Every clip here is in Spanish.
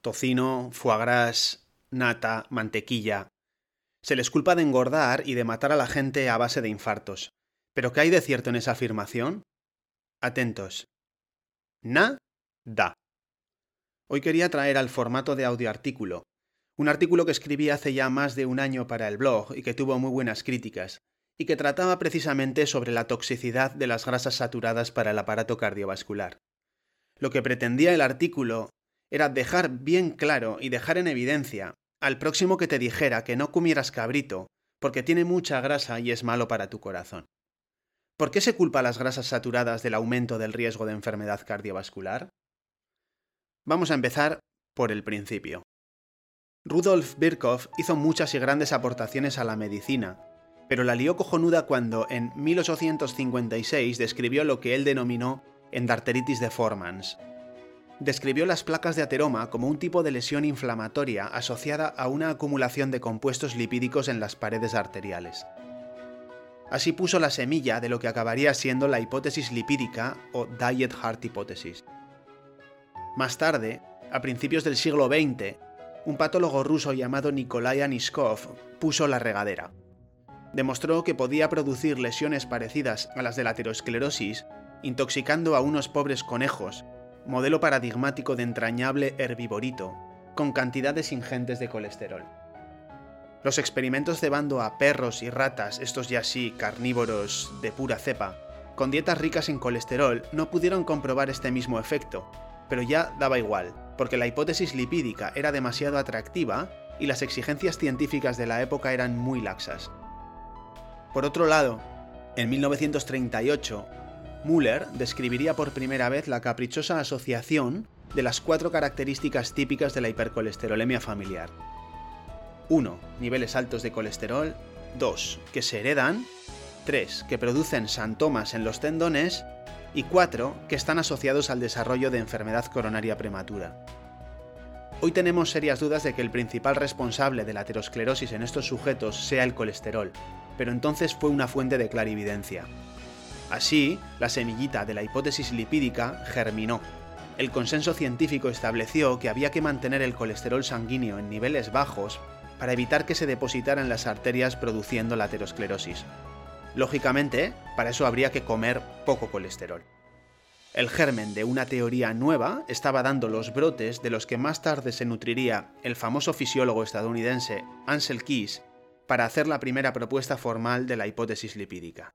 tocino, foie gras, nata, mantequilla. Se les culpa de engordar y de matar a la gente a base de infartos. ¿Pero qué hay de cierto en esa afirmación? Atentos. Na, da. Hoy quería traer al formato de audioartículo, un artículo que escribí hace ya más de un año para el blog y que tuvo muy buenas críticas, y que trataba precisamente sobre la toxicidad de las grasas saturadas para el aparato cardiovascular. Lo que pretendía el artículo era dejar bien claro y dejar en evidencia al próximo que te dijera que no comieras cabrito porque tiene mucha grasa y es malo para tu corazón. ¿Por qué se culpa a las grasas saturadas del aumento del riesgo de enfermedad cardiovascular? Vamos a empezar por el principio. Rudolf Virchow hizo muchas y grandes aportaciones a la medicina, pero la lió cojonuda cuando en 1856 describió lo que él denominó endarteritis deformans. Describió las placas de ateroma como un tipo de lesión inflamatoria asociada a una acumulación de compuestos lipídicos en las paredes arteriales. Así puso la semilla de lo que acabaría siendo la hipótesis lipídica o Diet Heart Hypothesis. Más tarde, a principios del siglo XX, un patólogo ruso llamado Nikolai Aniskov puso la regadera. Demostró que podía producir lesiones parecidas a las de la aterosclerosis intoxicando a unos pobres conejos, modelo paradigmático de entrañable herbivorito, con cantidades ingentes de colesterol. Los experimentos cebando a perros y ratas, estos ya sí carnívoros de pura cepa, con dietas ricas en colesterol, no pudieron comprobar este mismo efecto, pero ya daba igual, porque la hipótesis lipídica era demasiado atractiva y las exigencias científicas de la época eran muy laxas. Por otro lado, en 1938, Müller describiría por primera vez la caprichosa asociación de las cuatro características típicas de la hipercolesterolemia familiar. 1. Niveles altos de colesterol. 2. Que se heredan. 3. Que producen santomas en los tendones. Y 4. Que están asociados al desarrollo de enfermedad coronaria prematura. Hoy tenemos serias dudas de que el principal responsable de la aterosclerosis en estos sujetos sea el colesterol, pero entonces fue una fuente de clarividencia. Así, la semillita de la hipótesis lipídica germinó. El consenso científico estableció que había que mantener el colesterol sanguíneo en niveles bajos para evitar que se depositara en las arterias produciendo la aterosclerosis. Lógicamente, para eso habría que comer poco colesterol. El germen de una teoría nueva estaba dando los brotes de los que más tarde se nutriría el famoso fisiólogo estadounidense Ansel Keys para hacer la primera propuesta formal de la hipótesis lipídica.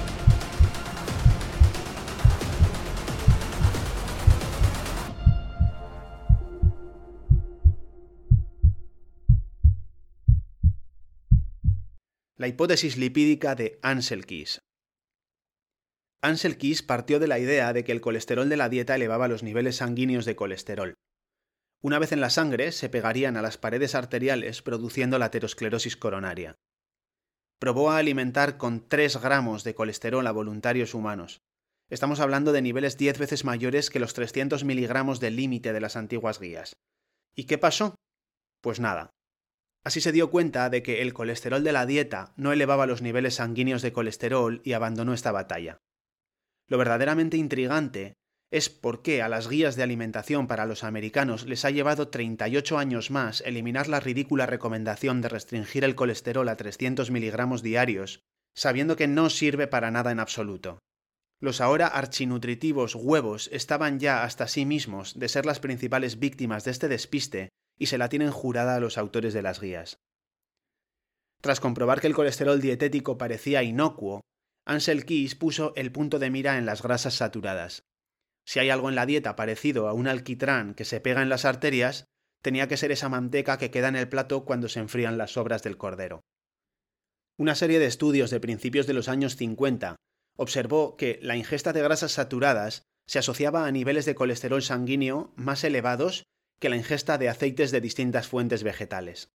La hipótesis lipídica de Ansel Keys. Ansel Keys partió de la idea de que el colesterol de la dieta elevaba los niveles sanguíneos de colesterol. Una vez en la sangre, se pegarían a las paredes arteriales produciendo la aterosclerosis coronaria. Probó a alimentar con 3 gramos de colesterol a voluntarios humanos. Estamos hablando de niveles 10 veces mayores que los 300 miligramos del límite de las antiguas guías. ¿Y qué pasó? Pues nada, Así se dio cuenta de que el colesterol de la dieta no elevaba los niveles sanguíneos de colesterol y abandonó esta batalla. Lo verdaderamente intrigante es por qué a las guías de alimentación para los americanos les ha llevado 38 años más eliminar la ridícula recomendación de restringir el colesterol a 300 miligramos diarios, sabiendo que no sirve para nada en absoluto. Los ahora archinutritivos huevos estaban ya hasta sí mismos de ser las principales víctimas de este despiste y se la tienen jurada a los autores de las guías. Tras comprobar que el colesterol dietético parecía inocuo, Ansel Keys puso el punto de mira en las grasas saturadas. Si hay algo en la dieta parecido a un alquitrán que se pega en las arterias, tenía que ser esa manteca que queda en el plato cuando se enfrían las sobras del cordero. Una serie de estudios de principios de los años 50 observó que la ingesta de grasas saturadas se asociaba a niveles de colesterol sanguíneo más elevados que la ingesta de aceites de distintas fuentes vegetales.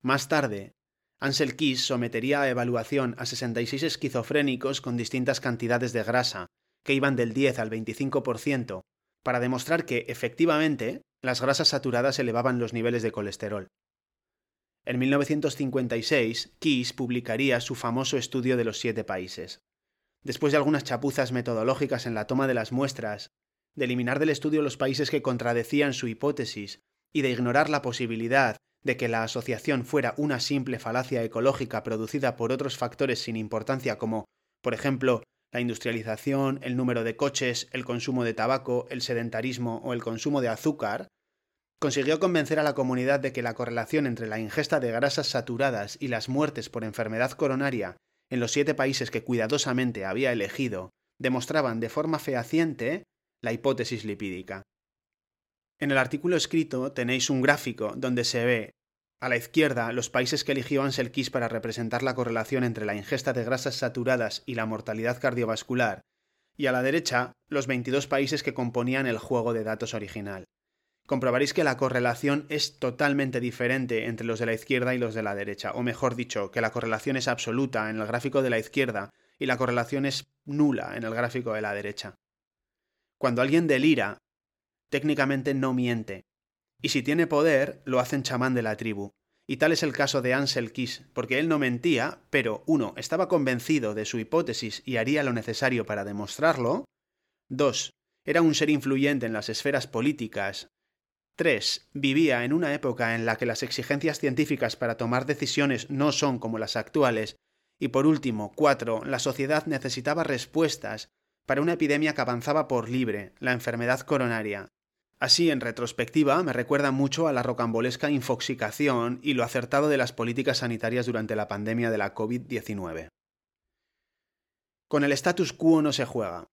Más tarde, Ansel Keys sometería a evaluación a 66 esquizofrénicos con distintas cantidades de grasa, que iban del 10 al 25%, para demostrar que, efectivamente, las grasas saturadas elevaban los niveles de colesterol. En 1956, Keys publicaría su famoso estudio de los siete países. Después de algunas chapuzas metodológicas en la toma de las muestras, de eliminar del estudio los países que contradecían su hipótesis y de ignorar la posibilidad de que la asociación fuera una simple falacia ecológica producida por otros factores sin importancia como, por ejemplo, la industrialización, el número de coches, el consumo de tabaco, el sedentarismo o el consumo de azúcar, consiguió convencer a la comunidad de que la correlación entre la ingesta de grasas saturadas y las muertes por enfermedad coronaria en los siete países que cuidadosamente había elegido demostraban de forma fehaciente la hipótesis lipídica. En el artículo escrito tenéis un gráfico donde se ve a la izquierda los países que eligió Ansel para representar la correlación entre la ingesta de grasas saturadas y la mortalidad cardiovascular, y a la derecha los 22 países que componían el juego de datos original. Comprobaréis que la correlación es totalmente diferente entre los de la izquierda y los de la derecha, o mejor dicho, que la correlación es absoluta en el gráfico de la izquierda y la correlación es nula en el gráfico de la derecha. Cuando alguien delira, técnicamente no miente, y si tiene poder, lo hacen chamán de la tribu. Y tal es el caso de Ansel Keys, porque él no mentía, pero uno, estaba convencido de su hipótesis y haría lo necesario para demostrarlo. Dos, era un ser influyente en las esferas políticas. Tres, vivía en una época en la que las exigencias científicas para tomar decisiones no son como las actuales. Y por último, cuatro, la sociedad necesitaba respuestas para una epidemia que avanzaba por libre, la enfermedad coronaria. Así, en retrospectiva, me recuerda mucho a la rocambolesca infoxicación y lo acertado de las políticas sanitarias durante la pandemia de la COVID-19. Con el status quo no se juega.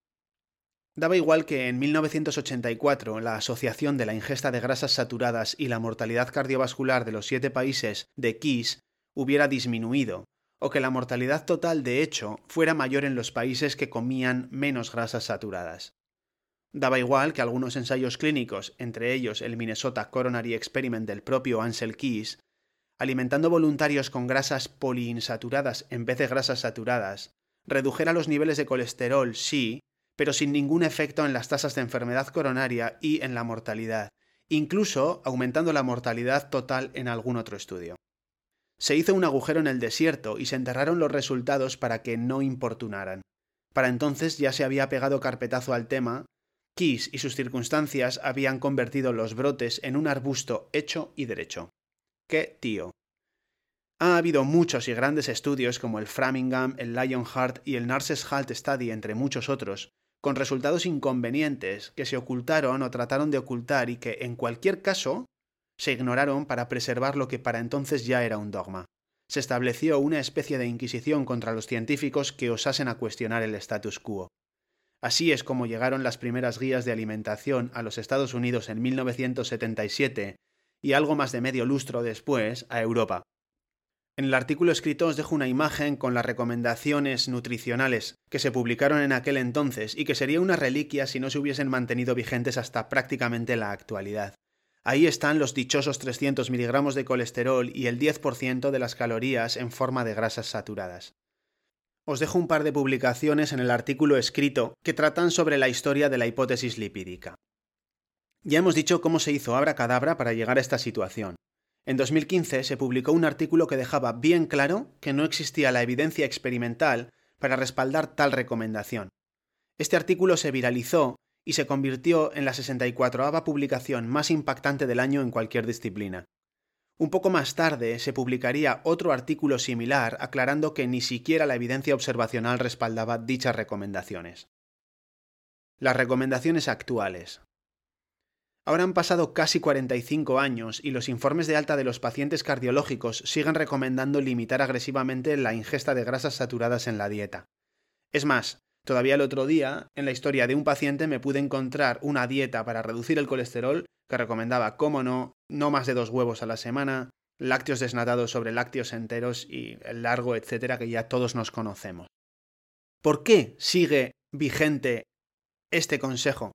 Daba igual que en 1984 la asociación de la ingesta de grasas saturadas y la mortalidad cardiovascular de los siete países de KISS hubiera disminuido, o que la mortalidad total de hecho fuera mayor en los países que comían menos grasas saturadas. Daba igual que algunos ensayos clínicos, entre ellos el Minnesota Coronary Experiment del propio Ansel Keys, alimentando voluntarios con grasas poliinsaturadas en vez de grasas saturadas, redujera los niveles de colesterol, sí, pero sin ningún efecto en las tasas de enfermedad coronaria y en la mortalidad, incluso aumentando la mortalidad total en algún otro estudio. Se hizo un agujero en el desierto y se enterraron los resultados para que no importunaran. Para entonces ya se había pegado carpetazo al tema, Kiss y sus circunstancias habían convertido los brotes en un arbusto hecho y derecho. ¡Qué tío! Ha habido muchos y grandes estudios como el Framingham, el Lionheart y el Nurses Halt Study, entre muchos otros, con resultados inconvenientes que se ocultaron o trataron de ocultar y que, en cualquier caso, se ignoraron para preservar lo que para entonces ya era un dogma. Se estableció una especie de inquisición contra los científicos que osasen a cuestionar el status quo. Así es como llegaron las primeras guías de alimentación a los Estados Unidos en 1977 y algo más de medio lustro después a Europa. En el artículo escrito os dejo una imagen con las recomendaciones nutricionales que se publicaron en aquel entonces y que sería una reliquia si no se hubiesen mantenido vigentes hasta prácticamente la actualidad. Ahí están los dichosos 300 miligramos de colesterol y el 10% de las calorías en forma de grasas saturadas. Os dejo un par de publicaciones en el artículo escrito que tratan sobre la historia de la hipótesis lipídica. Ya hemos dicho cómo se hizo abracadabra para llegar a esta situación. En 2015 se publicó un artículo que dejaba bien claro que no existía la evidencia experimental para respaldar tal recomendación. Este artículo se viralizó y se convirtió en la 64ava publicación más impactante del año en cualquier disciplina. Un poco más tarde se publicaría otro artículo similar aclarando que ni siquiera la evidencia observacional respaldaba dichas recomendaciones. Las recomendaciones actuales. Ahora han pasado casi 45 años y los informes de alta de los pacientes cardiológicos siguen recomendando limitar agresivamente la ingesta de grasas saturadas en la dieta. Es más, Todavía el otro día, en la historia de un paciente, me pude encontrar una dieta para reducir el colesterol que recomendaba, cómo no, no más de dos huevos a la semana, lácteos desnatados sobre lácteos enteros y el largo, etcétera, que ya todos nos conocemos. ¿Por qué sigue vigente este consejo?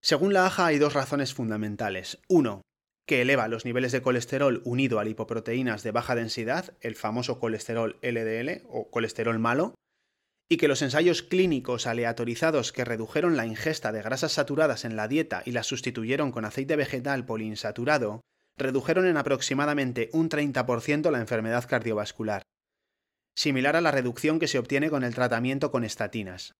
Según la AJA hay dos razones fundamentales. Uno, que eleva los niveles de colesterol unido a lipoproteínas de baja densidad, el famoso colesterol LDL o colesterol malo, y que los ensayos clínicos aleatorizados que redujeron la ingesta de grasas saturadas en la dieta y las sustituyeron con aceite vegetal poliinsaturado, redujeron en aproximadamente un 30% la enfermedad cardiovascular, similar a la reducción que se obtiene con el tratamiento con estatinas.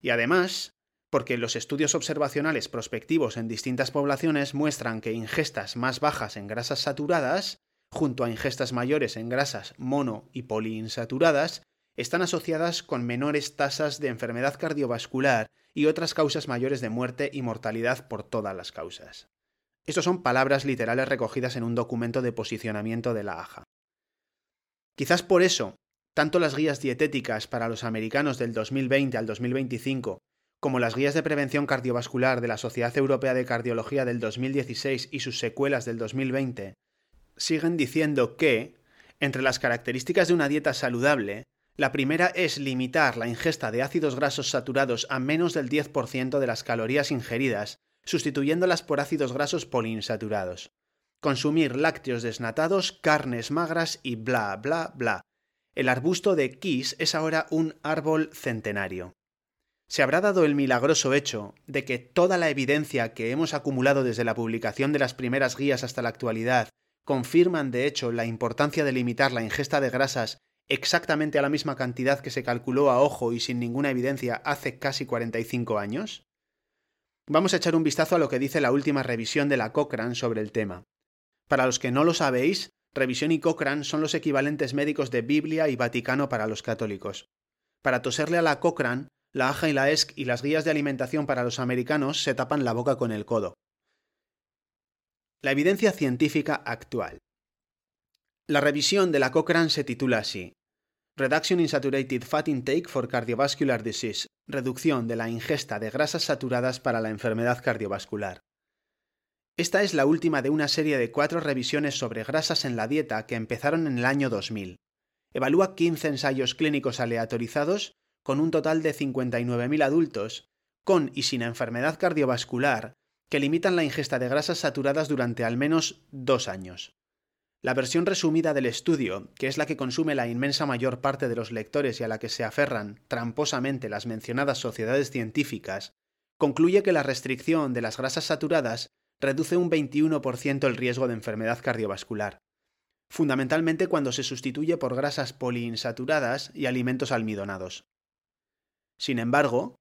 Y además, porque los estudios observacionales prospectivos en distintas poblaciones muestran que ingestas más bajas en grasas saturadas, junto a ingestas mayores en grasas mono y poliinsaturadas, están asociadas con menores tasas de enfermedad cardiovascular y otras causas mayores de muerte y mortalidad por todas las causas. Estas son palabras literales recogidas en un documento de posicionamiento de la AJA. Quizás por eso, tanto las guías dietéticas para los americanos del 2020 al 2025 como las guías de prevención cardiovascular de la Sociedad Europea de Cardiología del 2016 y sus secuelas del 2020, siguen diciendo que, entre las características de una dieta saludable, la primera es limitar la ingesta de ácidos grasos saturados a menos del 10% de las calorías ingeridas, sustituyéndolas por ácidos grasos poliinsaturados. Consumir lácteos desnatados, carnes magras y bla bla bla. El arbusto de Kiss es ahora un árbol centenario se habrá dado el milagroso hecho de que toda la evidencia que hemos acumulado desde la publicación de las primeras guías hasta la actualidad confirman de hecho la importancia de limitar la ingesta de grasas exactamente a la misma cantidad que se calculó a ojo y sin ninguna evidencia hace casi 45 años? Vamos a echar un vistazo a lo que dice la última revisión de la Cochrane sobre el tema. Para los que no lo sabéis, Revisión y Cochrane son los equivalentes médicos de Biblia y Vaticano para los católicos. Para toserle a la Cochrane, la AJA y la ESC y las guías de alimentación para los americanos se tapan la boca con el codo. La evidencia científica actual. La revisión de la Cochrane se titula así: Reduction in Saturated Fat Intake for Cardiovascular Disease, reducción de la ingesta de grasas saturadas para la enfermedad cardiovascular. Esta es la última de una serie de cuatro revisiones sobre grasas en la dieta que empezaron en el año 2000. Evalúa 15 ensayos clínicos aleatorizados con un total de 59.000 adultos, con y sin enfermedad cardiovascular, que limitan la ingesta de grasas saturadas durante al menos dos años. La versión resumida del estudio, que es la que consume la inmensa mayor parte de los lectores y a la que se aferran tramposamente las mencionadas sociedades científicas, concluye que la restricción de las grasas saturadas reduce un 21% el riesgo de enfermedad cardiovascular, fundamentalmente cuando se sustituye por grasas poliinsaturadas y alimentos almidonados. Sin embargo,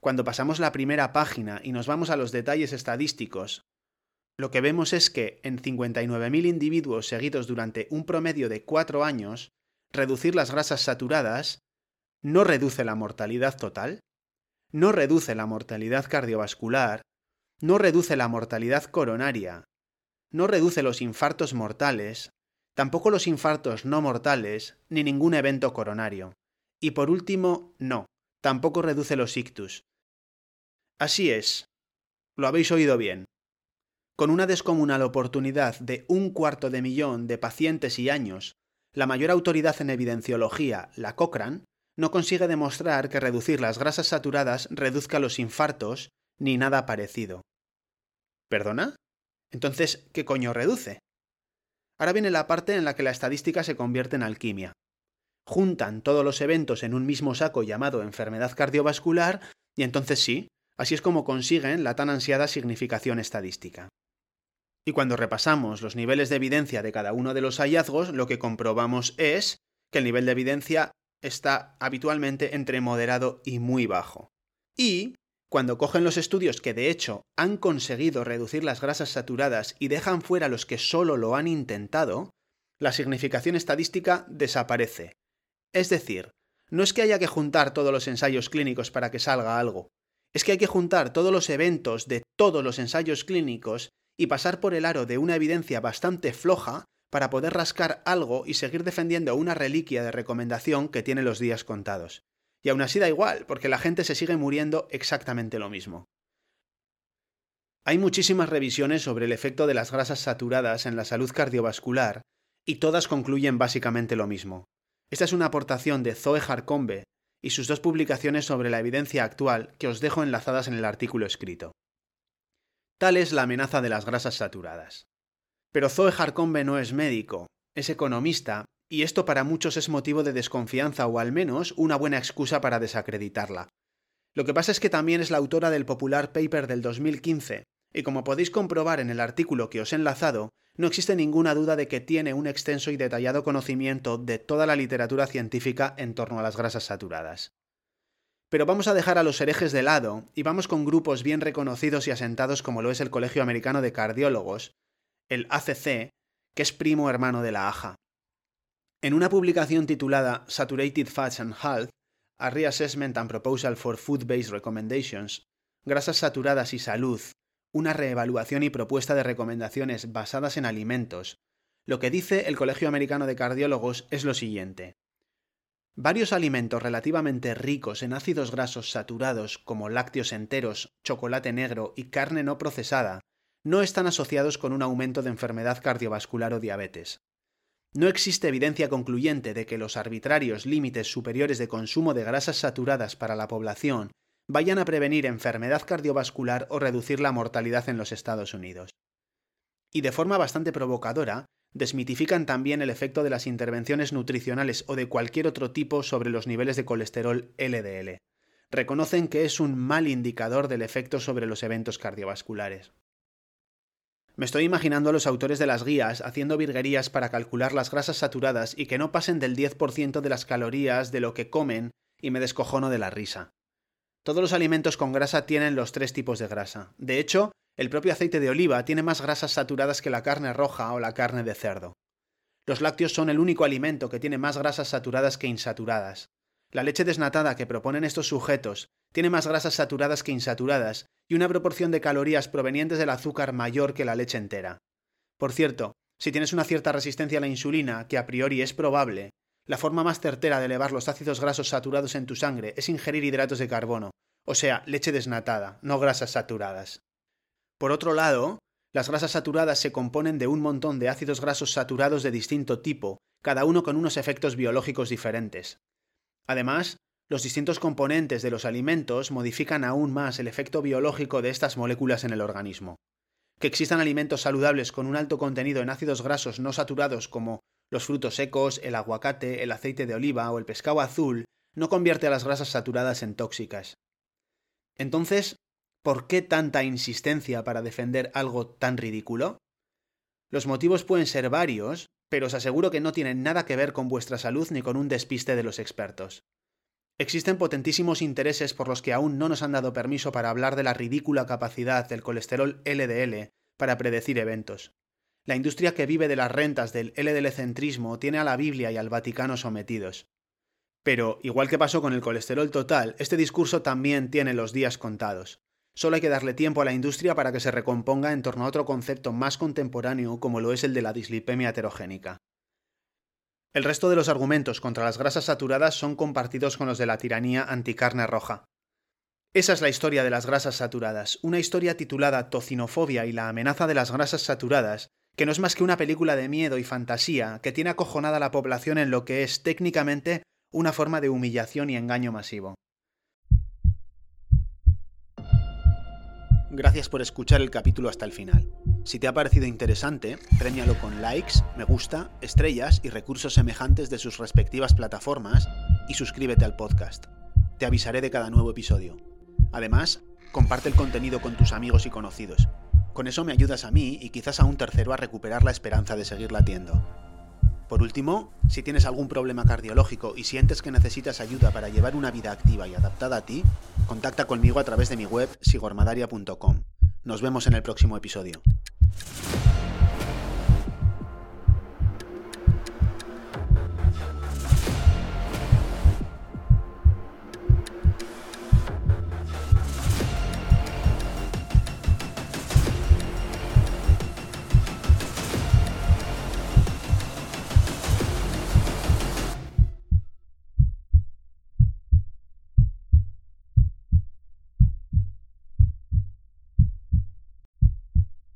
cuando pasamos la primera página y nos vamos a los detalles estadísticos, lo que vemos es que en 59.000 individuos seguidos durante un promedio de 4 años, reducir las grasas saturadas no reduce la mortalidad total, no reduce la mortalidad cardiovascular, no reduce la mortalidad coronaria, no reduce los infartos mortales, tampoco los infartos no mortales, ni ningún evento coronario. Y por último, no, tampoco reduce los ictus. Así es, lo habéis oído bien. Con una descomunal oportunidad de un cuarto de millón de pacientes y años, la mayor autoridad en evidenciología, la Cochrane, no consigue demostrar que reducir las grasas saturadas reduzca los infartos ni nada parecido. ¿Perdona? Entonces, ¿qué coño reduce? Ahora viene la parte en la que la estadística se convierte en alquimia juntan todos los eventos en un mismo saco llamado enfermedad cardiovascular y entonces sí, así es como consiguen la tan ansiada significación estadística. Y cuando repasamos los niveles de evidencia de cada uno de los hallazgos, lo que comprobamos es que el nivel de evidencia está habitualmente entre moderado y muy bajo. Y cuando cogen los estudios que de hecho han conseguido reducir las grasas saturadas y dejan fuera los que solo lo han intentado, la significación estadística desaparece es decir, no es que haya que juntar todos los ensayos clínicos para que salga algo, es que hay que juntar todos los eventos de todos los ensayos clínicos y pasar por el aro de una evidencia bastante floja para poder rascar algo y seguir defendiendo una reliquia de recomendación que tiene los días contados. Y aún así da igual, porque la gente se sigue muriendo exactamente lo mismo. Hay muchísimas revisiones sobre el efecto de las grasas saturadas en la salud cardiovascular, y todas concluyen básicamente lo mismo. Esta es una aportación de Zoe Harcombe y sus dos publicaciones sobre la evidencia actual que os dejo enlazadas en el artículo escrito. Tal es la amenaza de las grasas saturadas. Pero Zoe Harcombe no es médico, es economista, y esto para muchos es motivo de desconfianza o al menos una buena excusa para desacreditarla. Lo que pasa es que también es la autora del popular paper del 2015, y como podéis comprobar en el artículo que os he enlazado, no existe ninguna duda de que tiene un extenso y detallado conocimiento de toda la literatura científica en torno a las grasas saturadas. Pero vamos a dejar a los herejes de lado y vamos con grupos bien reconocidos y asentados como lo es el Colegio Americano de Cardiólogos, el ACC, que es primo hermano de la AJA. En una publicación titulada Saturated Fats and Health, a Reassessment and Proposal for Food-Based Recommendations, Grasas Saturadas y Salud, una reevaluación y propuesta de recomendaciones basadas en alimentos, lo que dice el Colegio Americano de Cardiólogos es lo siguiente. Varios alimentos relativamente ricos en ácidos grasos saturados como lácteos enteros, chocolate negro y carne no procesada no están asociados con un aumento de enfermedad cardiovascular o diabetes. No existe evidencia concluyente de que los arbitrarios límites superiores de consumo de grasas saturadas para la población vayan a prevenir enfermedad cardiovascular o reducir la mortalidad en los Estados Unidos. Y de forma bastante provocadora, desmitifican también el efecto de las intervenciones nutricionales o de cualquier otro tipo sobre los niveles de colesterol LDL. Reconocen que es un mal indicador del efecto sobre los eventos cardiovasculares. Me estoy imaginando a los autores de las guías haciendo virguerías para calcular las grasas saturadas y que no pasen del 10% de las calorías de lo que comen y me descojono de la risa. Todos los alimentos con grasa tienen los tres tipos de grasa. De hecho, el propio aceite de oliva tiene más grasas saturadas que la carne roja o la carne de cerdo. Los lácteos son el único alimento que tiene más grasas saturadas que insaturadas. La leche desnatada que proponen estos sujetos tiene más grasas saturadas que insaturadas y una proporción de calorías provenientes del azúcar mayor que la leche entera. Por cierto, si tienes una cierta resistencia a la insulina, que a priori es probable, la forma más certera de elevar los ácidos grasos saturados en tu sangre es ingerir hidratos de carbono, o sea, leche desnatada, no grasas saturadas. Por otro lado, las grasas saturadas se componen de un montón de ácidos grasos saturados de distinto tipo, cada uno con unos efectos biológicos diferentes. Además, los distintos componentes de los alimentos modifican aún más el efecto biológico de estas moléculas en el organismo. Que existan alimentos saludables con un alto contenido en ácidos grasos no saturados como los frutos secos, el aguacate, el aceite de oliva o el pescado azul no convierte a las grasas saturadas en tóxicas. Entonces, ¿Por qué tanta insistencia para defender algo tan ridículo? Los motivos pueden ser varios, pero os aseguro que no tienen nada que ver con vuestra salud ni con un despiste de los expertos. Existen potentísimos intereses por los que aún no nos han dado permiso para hablar de la ridícula capacidad del colesterol LDL para predecir eventos. La industria que vive de las rentas del LDL-centrismo tiene a la Biblia y al Vaticano sometidos. Pero, igual que pasó con el colesterol total, este discurso también tiene los días contados. Solo hay que darle tiempo a la industria para que se recomponga en torno a otro concepto más contemporáneo como lo es el de la dislipemia heterogénica. El resto de los argumentos contra las grasas saturadas son compartidos con los de la tiranía anticarne roja. Esa es la historia de las grasas saturadas, una historia titulada Tocinofobia y la amenaza de las grasas saturadas, que no es más que una película de miedo y fantasía que tiene acojonada a la población en lo que es técnicamente una forma de humillación y engaño masivo. Gracias por escuchar el capítulo hasta el final. Si te ha parecido interesante, premialo con likes, me gusta, estrellas y recursos semejantes de sus respectivas plataformas y suscríbete al podcast. Te avisaré de cada nuevo episodio. Además, comparte el contenido con tus amigos y conocidos. Con eso me ayudas a mí y quizás a un tercero a recuperar la esperanza de seguir latiendo. Por último, si tienes algún problema cardiológico y sientes que necesitas ayuda para llevar una vida activa y adaptada a ti, contacta conmigo a través de mi web sigormadaria.com. Nos vemos en el próximo episodio.